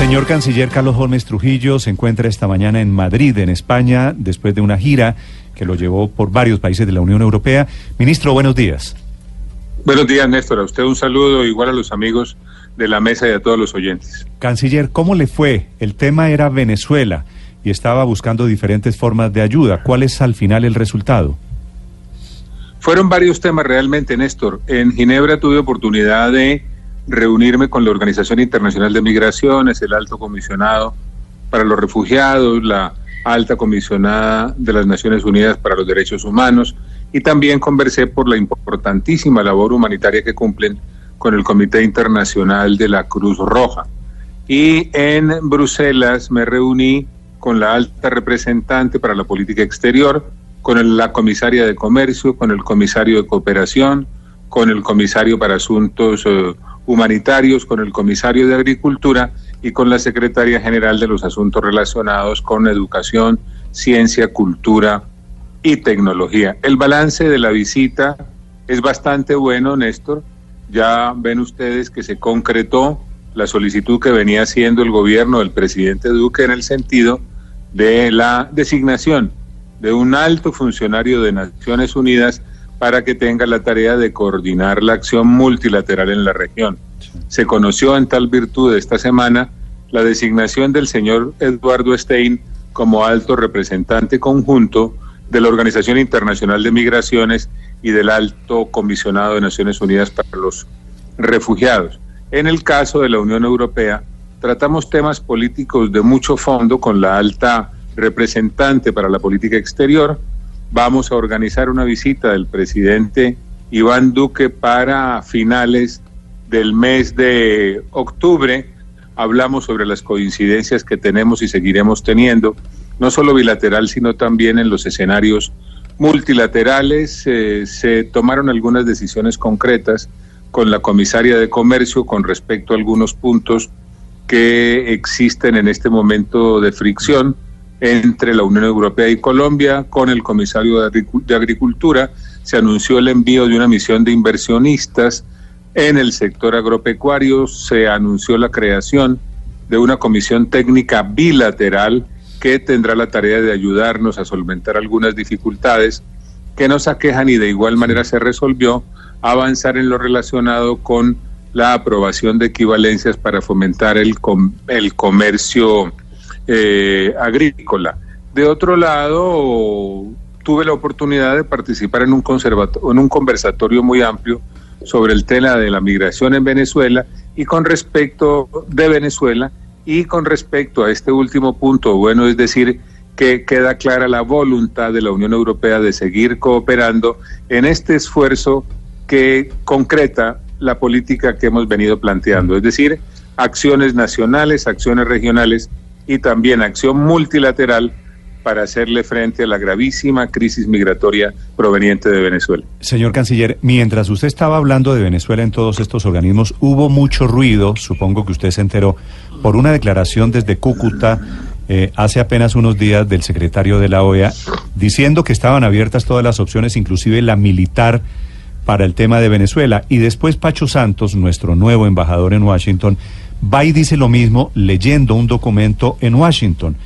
Señor Canciller Carlos Holmes Trujillo se encuentra esta mañana en Madrid, en España, después de una gira que lo llevó por varios países de la Unión Europea. Ministro, buenos días. Buenos días, Néstor. A usted un saludo, igual a los amigos de la mesa y a todos los oyentes. Canciller, ¿cómo le fue? El tema era Venezuela y estaba buscando diferentes formas de ayuda. ¿Cuál es al final el resultado? Fueron varios temas realmente, Néstor. En Ginebra tuve oportunidad de reunirme con la Organización Internacional de Migraciones, el Alto Comisionado para los Refugiados, la Alta Comisionada de las Naciones Unidas para los Derechos Humanos y también conversé por la importantísima labor humanitaria que cumplen con el Comité Internacional de la Cruz Roja. Y en Bruselas me reuní con la alta representante para la política exterior, con la comisaria de comercio, con el comisario de cooperación, con el comisario para asuntos eh, humanitarios, con el comisario de Agricultura y con la secretaria general de los asuntos relacionados con educación, ciencia, cultura y tecnología. El balance de la visita es bastante bueno, Néstor. Ya ven ustedes que se concretó la solicitud que venía haciendo el gobierno del presidente Duque en el sentido de la designación de un alto funcionario de Naciones Unidas para que tenga la tarea de coordinar la acción multilateral en la región. Se conoció en tal virtud esta semana la designación del señor Eduardo Stein como alto representante conjunto de la Organización Internacional de Migraciones y del Alto Comisionado de Naciones Unidas para los Refugiados. En el caso de la Unión Europea, tratamos temas políticos de mucho fondo con la alta representante para la política exterior, vamos a organizar una visita del presidente Iván Duque para finales del mes de octubre. Hablamos sobre las coincidencias que tenemos y seguiremos teniendo, no solo bilateral, sino también en los escenarios multilaterales. Eh, se tomaron algunas decisiones concretas con la comisaria de comercio con respecto a algunos puntos que existen en este momento de fricción entre la Unión Europea y Colombia. Con el comisario de Agricultura se anunció el envío de una misión de inversionistas en el sector agropecuario, se anunció la creación de una comisión técnica bilateral que tendrá la tarea de ayudarnos a solventar algunas dificultades que nos aquejan y de igual manera se resolvió avanzar en lo relacionado con la aprobación de equivalencias para fomentar el, el comercio eh, agrícola. De otro lado, tuve la oportunidad de participar en un, en un conversatorio muy amplio sobre el tema de la migración en Venezuela y con respecto de Venezuela y con respecto a este último punto, bueno, es decir, que queda clara la voluntad de la Unión Europea de seguir cooperando en este esfuerzo que concreta la política que hemos venido planteando, es decir, acciones nacionales, acciones regionales y también acción multilateral para hacerle frente a la gravísima crisis migratoria proveniente de Venezuela. Señor canciller, mientras usted estaba hablando de Venezuela en todos estos organismos, hubo mucho ruido, supongo que usted se enteró, por una declaración desde Cúcuta eh, hace apenas unos días del secretario de la OEA, diciendo que estaban abiertas todas las opciones, inclusive la militar, para el tema de Venezuela. Y después Pacho Santos, nuestro nuevo embajador en Washington, va y dice lo mismo leyendo un documento en Washington,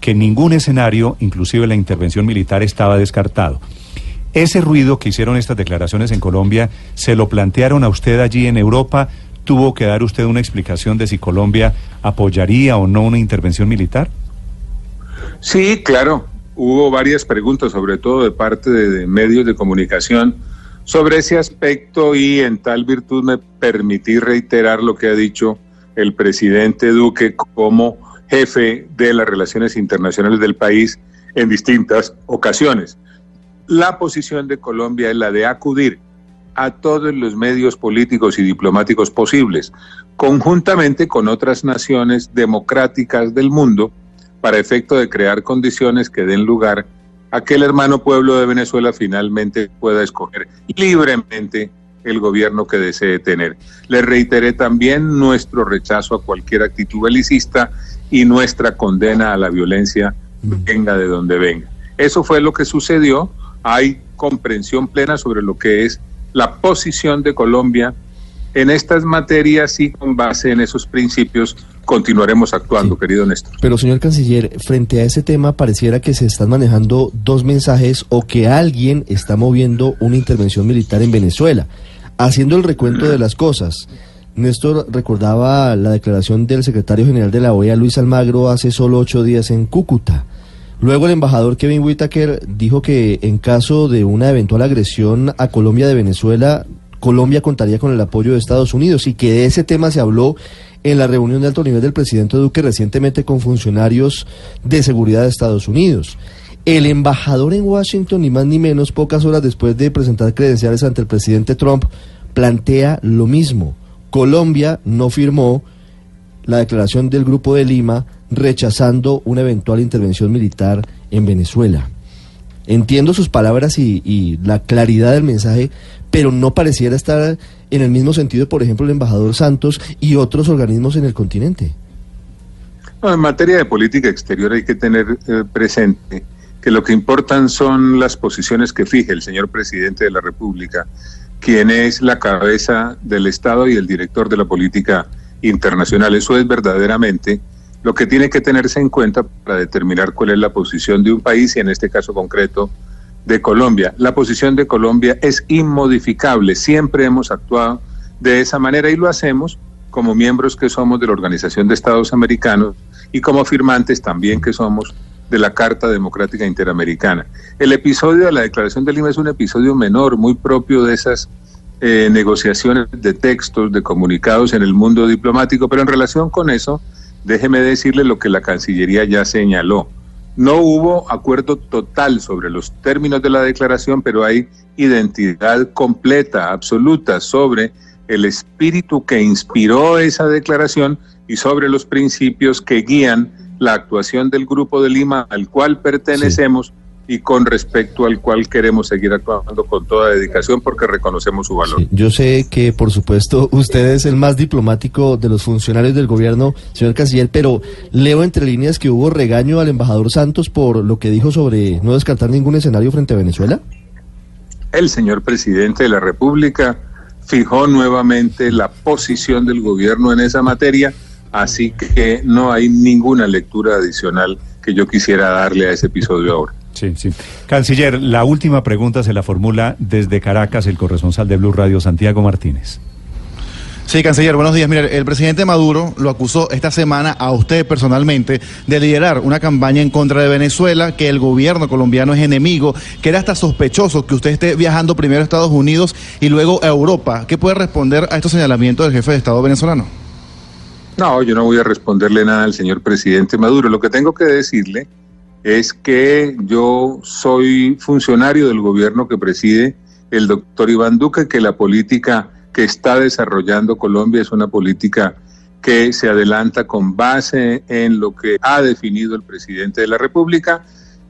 que ningún escenario, inclusive la intervención militar, estaba descartado. Ese ruido que hicieron estas declaraciones en Colombia, ¿se lo plantearon a usted allí en Europa? ¿Tuvo que dar usted una explicación de si Colombia apoyaría o no una intervención militar? Sí, claro. Hubo varias preguntas, sobre todo de parte de, medios de comunicación, sobre ese aspecto y en tal virtud me permití reiterar lo que ha dicho el presidente Duque como jefe de las relaciones internacionales del país en distintas ocasiones. La posición de Colombia es la de acudir a todos los medios políticos y diplomáticos posibles, conjuntamente con otras naciones democráticas del mundo, para efecto de crear condiciones que den lugar a que el hermano pueblo de Venezuela finalmente pueda escoger libremente el gobierno que desee tener. Le reiteré también nuestro rechazo a cualquier actitud belicista y nuestra condena a la violencia venga de donde venga. Eso fue lo que sucedió. Hay comprensión plena sobre lo que es la posición de Colombia en estas materias y con base en esos principios continuaremos actuando, querido Néstor. Pero, señor canciller, frente a ese tema pareciera que se están manejando dos mensajes o que alguien está moviendo una intervención militar en Venezuela. Haciendo el recuento de las cosas, Néstor recordaba la declaración del secretario general de la OEA, Luis Almagro, hace solo ocho días en Cúcuta. Luego el embajador Kevin Whitaker dijo que en caso de una eventual agresión a Colombia de Venezuela, Colombia contaría con el apoyo de Estados Unidos y que de ese tema se habló en la reunión de alto nivel del presidente Duque recientemente con funcionarios de seguridad de Estados Unidos. El embajador en Washington, ni más ni menos, pocas horas después de presentar credenciales ante el presidente Trump, plantea lo mismo. Colombia no firmó la declaración del Grupo de Lima rechazando una eventual intervención militar en Venezuela. Entiendo sus palabras y, la claridad del mensaje, pero no pareciera estar en el mismo sentido, por ejemplo, el embajador Santos y otros organismos en el continente. En materia de política exterior hay que tener eh, presente que lo que importan son las posiciones que fije el señor presidente de la República, quien es la cabeza del Estado y el director de la política internacional. Eso es verdaderamente lo que tiene que tenerse en cuenta para determinar cuál es la posición de un país y en este caso concreto de Colombia. La posición de Colombia es inmodificable, siempre hemos actuado de esa manera y lo hacemos como miembros que somos de la Organización de Estados Americanos y como firmantes también que somos de la Carta Democrática Interamericana. El episodio de la Declaración de Lima es un episodio menor, muy propio de esas eh, negociaciones de textos, de comunicados en el mundo diplomático, pero en relación con eso, déjeme decirle lo que la Cancillería ya señaló. No hubo acuerdo total sobre los términos de la declaración, pero hay identidad completa, absoluta, sobre el espíritu que inspiró esa declaración y sobre los principios que guían la actuación del Grupo de Lima al cual pertenecemos. Sí y con respecto al cual queremos seguir actuando con toda dedicación porque reconocemos su valor. Sí, yo sé que, por supuesto, usted es el más diplomático de los funcionarios del gobierno, señor Canciller, pero leo entre líneas que hubo regaño al embajador Santos por lo que dijo sobre no descartar ningún escenario frente a Venezuela. El señor presidente de la República fijó nuevamente la posición del gobierno en esa materia, así que no hay ninguna lectura adicional que yo quisiera darle a ese episodio ahora. Sí, sí. Canciller, la última pregunta se la formula desde Caracas el corresponsal de Blue Radio, Santiago Martínez. Sí, canciller, buenos días. Mire, el presidente Maduro lo acusó esta semana a usted personalmente de liderar una campaña en contra de Venezuela, que el gobierno colombiano es enemigo, que era hasta sospechoso que usted esté viajando primero a Estados Unidos y luego a Europa. ¿Qué puede responder a estos señalamientos del jefe de Estado venezolano? No, yo no voy a responderle nada al señor presidente Maduro. Lo que tengo que decirle es que yo soy funcionario del gobierno que preside el doctor Iván Duque, que la política que está desarrollando Colombia es una política que se adelanta con base en lo que ha definido el presidente de la República,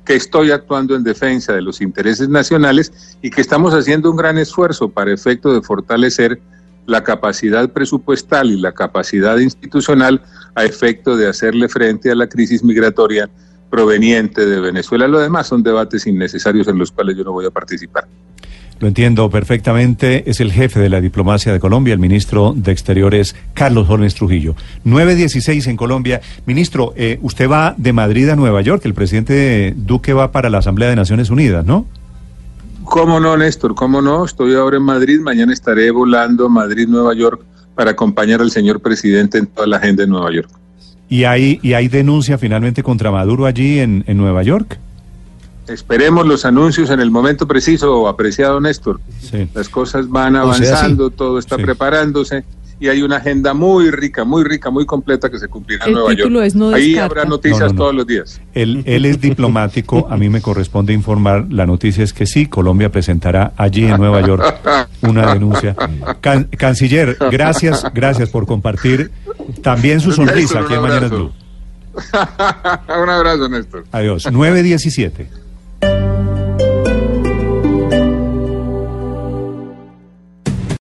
que estoy actuando en defensa de los intereses nacionales y que estamos haciendo un gran esfuerzo para efecto de fortalecer la capacidad presupuestal y la capacidad institucional a efecto de hacerle frente a la crisis migratoria proveniente de Venezuela. Lo demás son debates innecesarios en los cuales yo no voy a participar. Lo entiendo perfectamente. Es el jefe de la diplomacia de Colombia, el ministro de Exteriores, Carlos Holmes Trujillo. 9.16 en Colombia. Ministro, eh, usted va de Madrid a Nueva York. El presidente Duque va para la Asamblea de Naciones Unidas, ¿no? ¿Cómo no, Néstor? ¿Cómo no? Estoy ahora en Madrid. Mañana estaré volando Madrid-Nueva York para acompañar al señor presidente en toda la agenda de Nueva York. ¿Y hay, y hay denuncia finalmente contra Maduro allí en, en Nueva York? Esperemos los anuncios en el momento preciso, apreciado Néstor. Sí. Las cosas van avanzando, o sea, sí. todo está sí. preparándose y hay una agenda muy rica, muy rica, muy completa que se cumplirá en El Nueva título York. es No Ahí descarta. habrá noticias No, no, no. todos los días. Él, él es diplomático, a mí me corresponde informar. La noticia es que sí, Colombia presentará allí en Nueva York una denuncia. Can- canciller, gracias, gracias por compartir también su sonrisa Néstor, aquí en abrazo. Blue. un abrazo, Néstor. Adiós. 917.